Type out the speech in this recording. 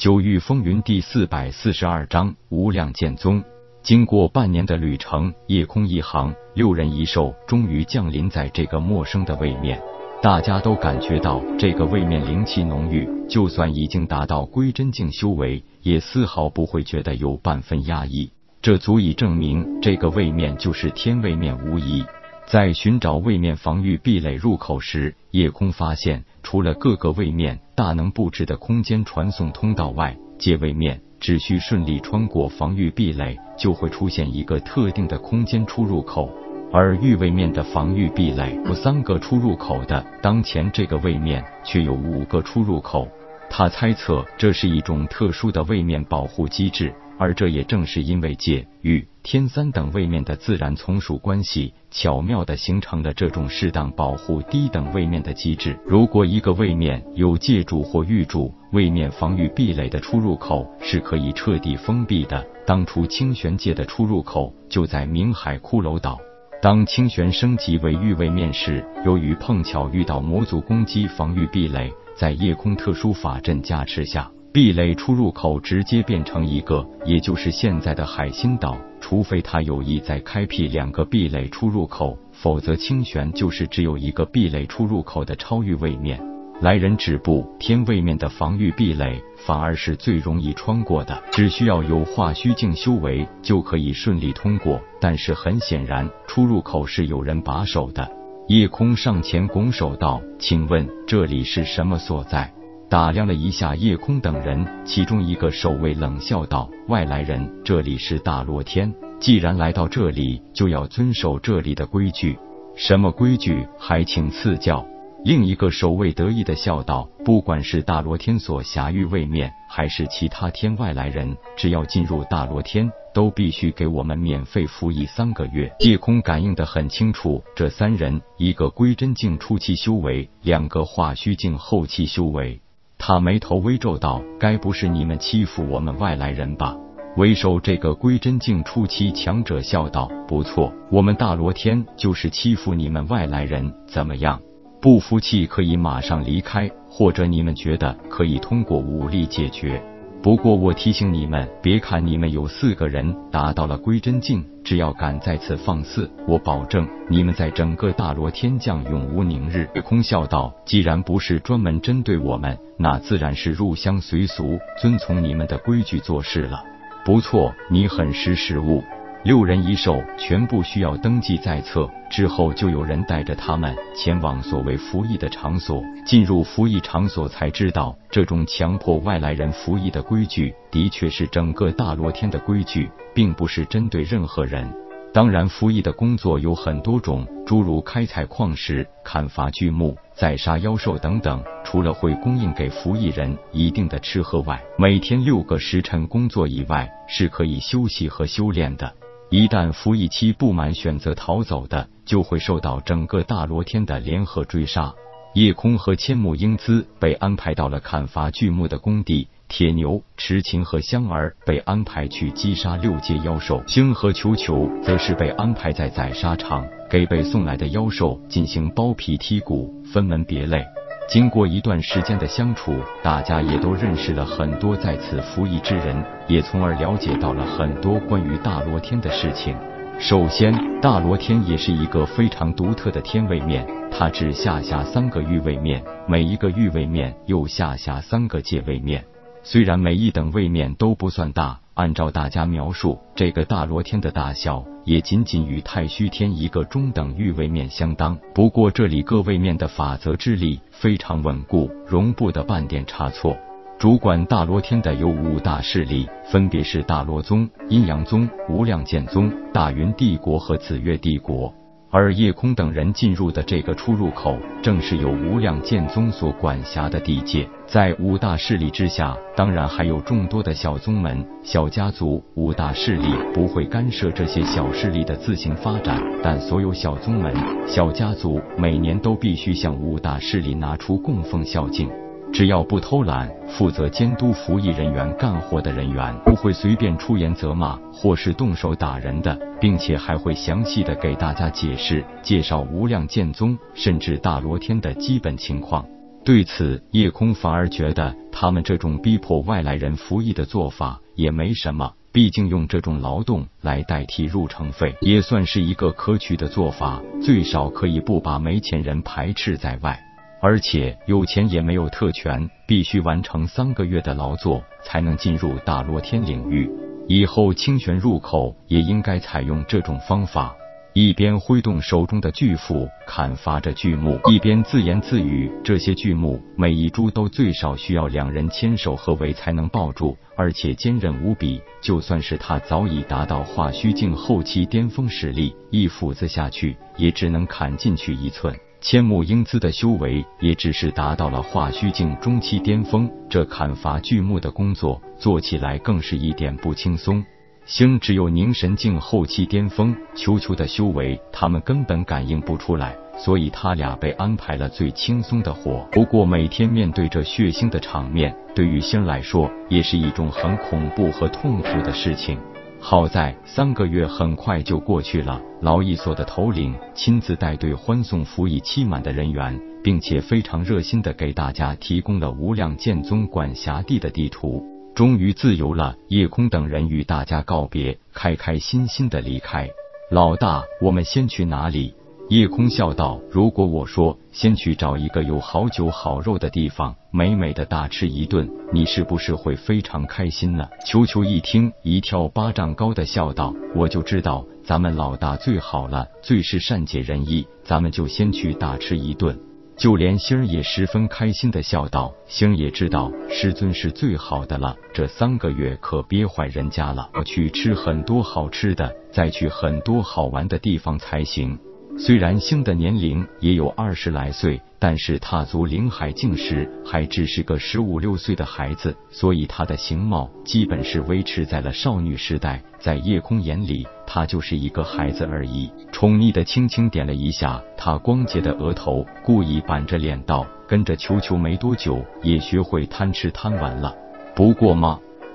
九域风云第四百四十二章无量剑宗。经过半年的旅程，夜空一行六人一兽终于降临在这个陌生的位面。大家都感觉到这个位面灵气浓郁，就算已经达到归真境修为，也丝毫不会觉得有半分压抑。这足以证明这个位面就是天位面无疑。在寻找位面防御壁垒入口时，夜空发现，除了各个位面大能布置的空间传送通道外，界位面只需顺利穿过防御壁垒，就会出现一个特定的空间出入口。而域位面的防御壁垒有三个出入口的，当前这个位面却有五个出入口。他猜测这是一种特殊的位面保护机制。而这也正是因为界、与、天三等位面的自然从属关系，巧妙的形成了这种适当保护低等位面的机制。如果一个位面有界主或域主，位面防御壁垒的出入口是可以彻底封闭的。当初清玄界的出入口就在明海骷髅岛。当清玄升级为域位面时，由于碰巧遇到魔族攻击，防御壁垒在夜空特殊法阵加持下。壁垒出入口直接变成一个，也就是现在的海心岛。除非他有意再开辟两个壁垒出入口，否则清玄就是只有一个壁垒出入口的超域位面。来人止步，天位面的防御壁垒反而是最容易穿过的，只需要有化虚境修为就可以顺利通过。但是很显然，出入口是有人把守的。夜空上前拱手道：“请问这里是什么所在？”打量了一下夜空等人，其中一个守卫冷笑道：“外来人，这里是大罗天，既然来到这里，就要遵守这里的规矩。什么规矩？还请赐教。”另一个守卫得意的笑道：“不管是大罗天所辖域位面，还是其他天外来人，只要进入大罗天，都必须给我们免费服役三个月。”夜空感应得很清楚，这三人，一个归真境初期修为，两个化虚境后期修为。他眉头微皱道：“该不是你们欺负我们外来人吧？”为首这个归真境初期强者笑道：“不错，我们大罗天就是欺负你们外来人，怎么样？不服气可以马上离开，或者你们觉得可以通过武力解决。”不过我提醒你们，别看你们有四个人达到了归真境，只要敢再次放肆，我保证你们在整个大罗天降永无宁日。空笑道：“既然不是专门针对我们，那自然是入乡随俗，遵从你们的规矩做事了。不错，你很识时务。”六人一兽全部需要登记在册，之后就有人带着他们前往所谓服役的场所。进入服役场所才知道，这种强迫外来人服役的规矩，的确是整个大罗天的规矩，并不是针对任何人。当然，服役的工作有很多种，诸如开采矿石、砍伐巨木、宰杀妖兽等等。除了会供应给服役人一定的吃喝外，每天六个时辰工作以外，是可以休息和修炼的。一旦服役期不满，选择逃走的，就会受到整个大罗天的联合追杀。夜空和千木英姿被安排到了砍伐巨木的工地，铁牛、痴情和香儿被安排去击杀六阶妖兽，星和球球则是被安排在宰杀场，给被送来的妖兽进行剥皮剔骨，分门别类。经过一段时间的相处，大家也都认识了很多在此服役之人，也从而了解到了很多关于大罗天的事情。首先，大罗天也是一个非常独特的天位面，它只下辖三个域位面，每一个域位面又下辖三个界位面。虽然每一等位面都不算大，按照大家描述，这个大罗天的大小。也仅仅与太虚天一个中等域位面相当。不过这里各位面的法则之力非常稳固，容不得半点差错。主管大罗天的有五大势力，分别是大罗宗、阴阳宗、无量剑宗、大云帝国和紫月帝国。而夜空等人进入的这个出入口，正是由无量剑宗所管辖的地界。在五大势力之下，当然还有众多的小宗门、小家族。五大势力不会干涉这些小势力的自行发展，但所有小宗门、小家族每年都必须向五大势力拿出供奉孝敬。只要不偷懒，负责监督服役人员干活的人员不会随便出言责骂或是动手打人的，并且还会详细的给大家解释、介绍无量剑宗甚至大罗天的基本情况。对此，叶空反而觉得他们这种逼迫外来人服役的做法也没什么，毕竟用这种劳动来代替入城费，也算是一个可取的做法，最少可以不把没钱人排斥在外。而且有钱也没有特权，必须完成三个月的劳作才能进入大罗天领域。以后清玄入口也应该采用这种方法。一边挥动手中的巨斧砍伐着巨木，一边自言自语：这些巨木每一株都最少需要两人牵手合围才能抱住，而且坚韧无比。就算是他早已达到化虚境后期巅峰实力，一斧子下去也只能砍进去一寸。千木英姿的修为也只是达到了化虚境中期巅峰，这砍伐巨木的工作做起来更是一点不轻松。星只有凝神境后期巅峰，球球的修为他们根本感应不出来，所以他俩被安排了最轻松的活。不过每天面对着血腥的场面，对于星来说也是一种很恐怖和痛苦的事情。好在三个月很快就过去了，劳役所的头领亲自带队欢送服役期满的人员，并且非常热心的给大家提供了无量剑宗管辖地的地图。终于自由了，夜空等人与大家告别，开开心心的离开。老大，我们先去哪里？叶空笑道：“如果我说先去找一个有好酒好肉的地方，美美的大吃一顿，你是不是会非常开心呢？”球球一听，一跳八丈高的笑道：“我就知道咱们老大最好了，最是善解人意，咱们就先去大吃一顿。”就连星儿也十分开心的笑道：“星儿也知道师尊是最好的了，这三个月可憋坏人家了，要去吃很多好吃的，再去很多好玩的地方才行。”虽然星的年龄也有二十来岁，但是踏足灵海境时还只是个十五六岁的孩子，所以他的形貌基本是维持在了少女时代。在夜空眼里，他就是一个孩子而已。宠溺的轻轻点了一下他光洁的额头，故意板着脸道：“跟着球球没多久，也学会贪吃贪玩了。不过嘛。”